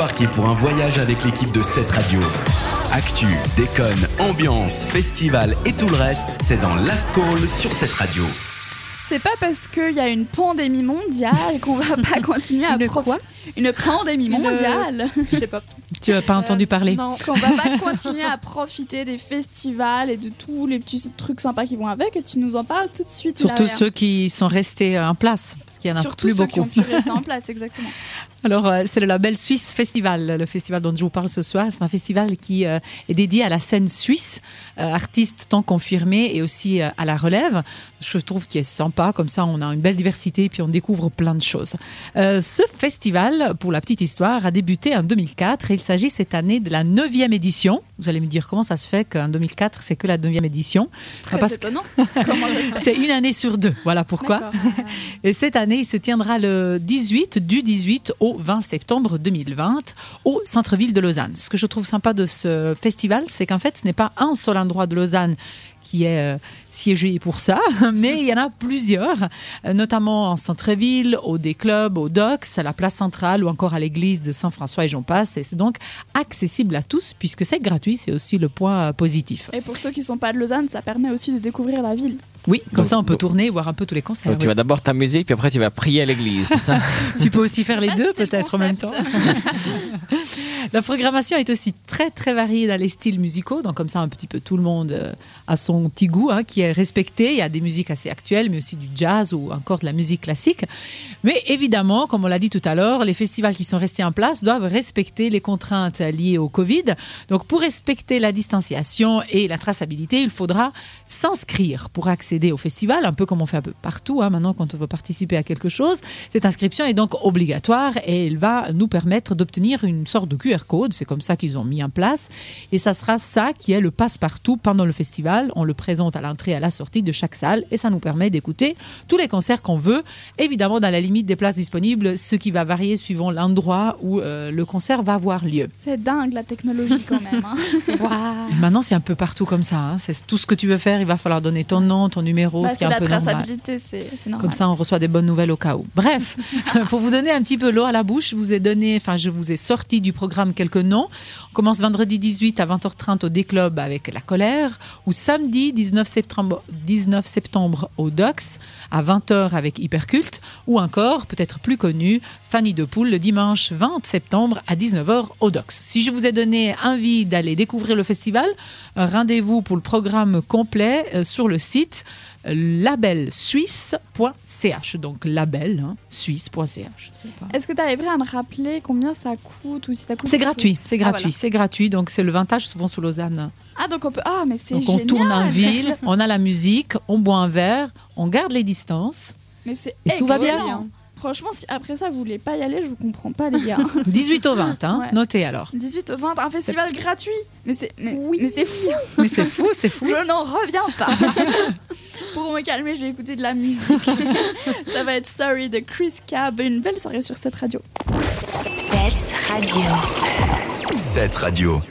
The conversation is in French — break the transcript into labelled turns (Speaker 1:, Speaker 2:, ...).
Speaker 1: embarquer pour un voyage avec l'équipe de cette radio. Actu, déconne, ambiance, festival et tout le reste, c'est dans Last Call sur cette radio.
Speaker 2: C'est pas parce qu'il y a une pandémie mondiale qu'on va pas continuer à
Speaker 3: Une
Speaker 2: profiter. Une pandémie
Speaker 3: Une-
Speaker 2: mondiale. Je sais pas.
Speaker 3: Tu n'as pas entendu parler?
Speaker 2: Non, qu'on va pas continuer à profiter des festivals et de tous les petits trucs sympas qui vont avec. Et tu nous en parles tout de suite.
Speaker 3: Surtout ceux qui sont restés euh, en place, parce qu'il y en a
Speaker 2: Surtout
Speaker 3: plus
Speaker 2: ceux
Speaker 3: beaucoup.
Speaker 2: qui ont pu rester en place, exactement.
Speaker 3: Alors, euh, c'est le label Suisse Festival, le festival dont je vous parle ce soir. C'est un festival qui euh, est dédié à la scène suisse, euh, artistes tant confirmés et aussi à la relève. Je trouve qu'il est sympa, comme ça on a une belle diversité et puis on découvre plein de choses. Euh, ce festival, pour la petite histoire, a débuté en 2004 et il s'agit cette année de la neuvième édition. Vous allez me dire comment ça se fait qu'en 2004 c'est que la neuvième édition?
Speaker 2: Très
Speaker 3: Parce
Speaker 2: étonnant.
Speaker 3: C'est une année sur deux. Voilà pourquoi. Et cette année, il se tiendra le 18, du 18 au 20 septembre 2020, au centre-ville de Lausanne. Ce que je trouve sympa de ce festival, c'est qu'en fait, ce n'est pas un seul endroit de Lausanne qui est euh, siégé pour ça, mais il y en a plusieurs, euh, notamment en centre-ville, au des clubs, au docks, à la place centrale ou encore à l'église de Saint-François et j'en passe. Et c'est donc accessible à tous puisque c'est gratuit, c'est aussi le point euh, positif.
Speaker 2: Et pour ceux qui sont pas de Lausanne, ça permet aussi de découvrir la ville.
Speaker 3: Oui, comme
Speaker 4: Donc-
Speaker 3: ça on peut
Speaker 4: donc-
Speaker 3: tourner et voir un peu tous les concerts.
Speaker 4: Donc, tu vas d'abord ta musique, puis après tu vas prier à l'église, ça
Speaker 3: Tu peux aussi faire les
Speaker 2: Ah,
Speaker 3: deux peut-être en même temps. La programmation est aussi très très variée dans les styles musicaux, donc comme ça un petit peu tout le monde a son petit goût hein, qui est respecté. Il y a des musiques assez actuelles, mais aussi du jazz ou encore de la musique classique. Mais évidemment, comme on l'a dit tout à l'heure, les festivals qui sont restés en place doivent respecter les contraintes liées au Covid. Donc pour respecter la distanciation et la traçabilité, il faudra s'inscrire pour accéder au festival, un peu comme on fait un peu partout hein, maintenant quand on veut participer à quelque chose. Cette inscription est donc obligatoire et elle va nous permettre d'obtenir une sorte de QR code. C'est comme ça qu'ils ont mis en place. Et ça sera ça qui est le passe-partout pendant le festival. On le présente à l'entrée et à la sortie de chaque salle et ça nous permet d'écouter tous les concerts qu'on veut, évidemment dans la limite des places disponibles, ce qui va varier suivant l'endroit où euh, le concert va avoir lieu.
Speaker 2: C'est dingue la technologie quand même. hein.
Speaker 3: Maintenant, c'est un peu partout comme ça. hein. C'est tout ce que tu veux faire, il va falloir donner ton nom, ton numéro,
Speaker 2: Bah,
Speaker 3: ce qui est un
Speaker 2: la
Speaker 3: peu normal.
Speaker 2: traçabilité, c'est c'est normal.
Speaker 3: Comme ça, on reçoit des bonnes nouvelles au cas où. Bref, pour vous donner un petit peu l'eau à la bouche, je vous ai donné, enfin, je vous ai sorti du programme quelques noms. On commence vendredi 18 à 20h30 au D-Club avec La Colère, ou samedi 19 septembre, 19 septembre au Dox à 20h avec Hyperculte, ou encore, peut-être plus connu, Fanny de Poule le dimanche 20 septembre à 19h au Dox. Si je vous ai donné envie d'aller découvrir le festival, euh, rendez-vous pour le programme complet euh, sur le site labelsuisse.ch. Donc label, hein, suisse.ch.
Speaker 2: Est-ce que tu arriverais à me rappeler combien ça coûte ou si ça coûte
Speaker 3: C'est gratuit, c'est
Speaker 2: Ah,
Speaker 3: gratuit,
Speaker 2: voilà.
Speaker 3: c'est gratuit. Donc c'est le vintage souvent sous Lausanne.
Speaker 2: Ah donc on peut ah mais c'est
Speaker 3: Donc on
Speaker 2: génial.
Speaker 3: tourne en ville, on a la musique, on boit un verre, on garde les distances.
Speaker 2: Mais c'est
Speaker 3: Et tout va bien.
Speaker 2: Franchement, si après ça vous voulez pas y aller, je vous comprends pas les gars.
Speaker 3: 18 au 20, hein,
Speaker 2: Ouais.
Speaker 3: notez alors.
Speaker 2: 18 au 20, un festival gratuit. Mais c'est mais, mais c'est fou.
Speaker 3: Mais c'est fou, c'est fou.
Speaker 2: Je n'en reviens pas. Pour me calmer, je vais écouter de la musique. ça va être Sorry de Chris Cab. Une belle soirée sur cette radio.
Speaker 5: Cette radio.
Speaker 1: Cette radio.